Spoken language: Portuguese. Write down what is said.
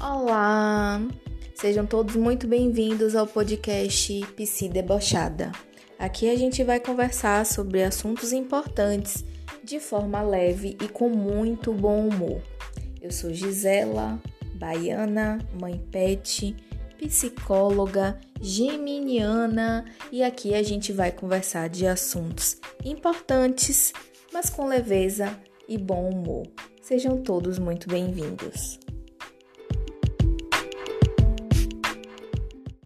Olá! Sejam todos muito bem-vindos ao podcast Psi Debochada. Aqui a gente vai conversar sobre assuntos importantes de forma leve e com muito bom humor. Eu sou Gisela, baiana, mãe pet, psicóloga, geminiana e aqui a gente vai conversar de assuntos importantes, mas com leveza e bom humor. Sejam todos muito bem-vindos.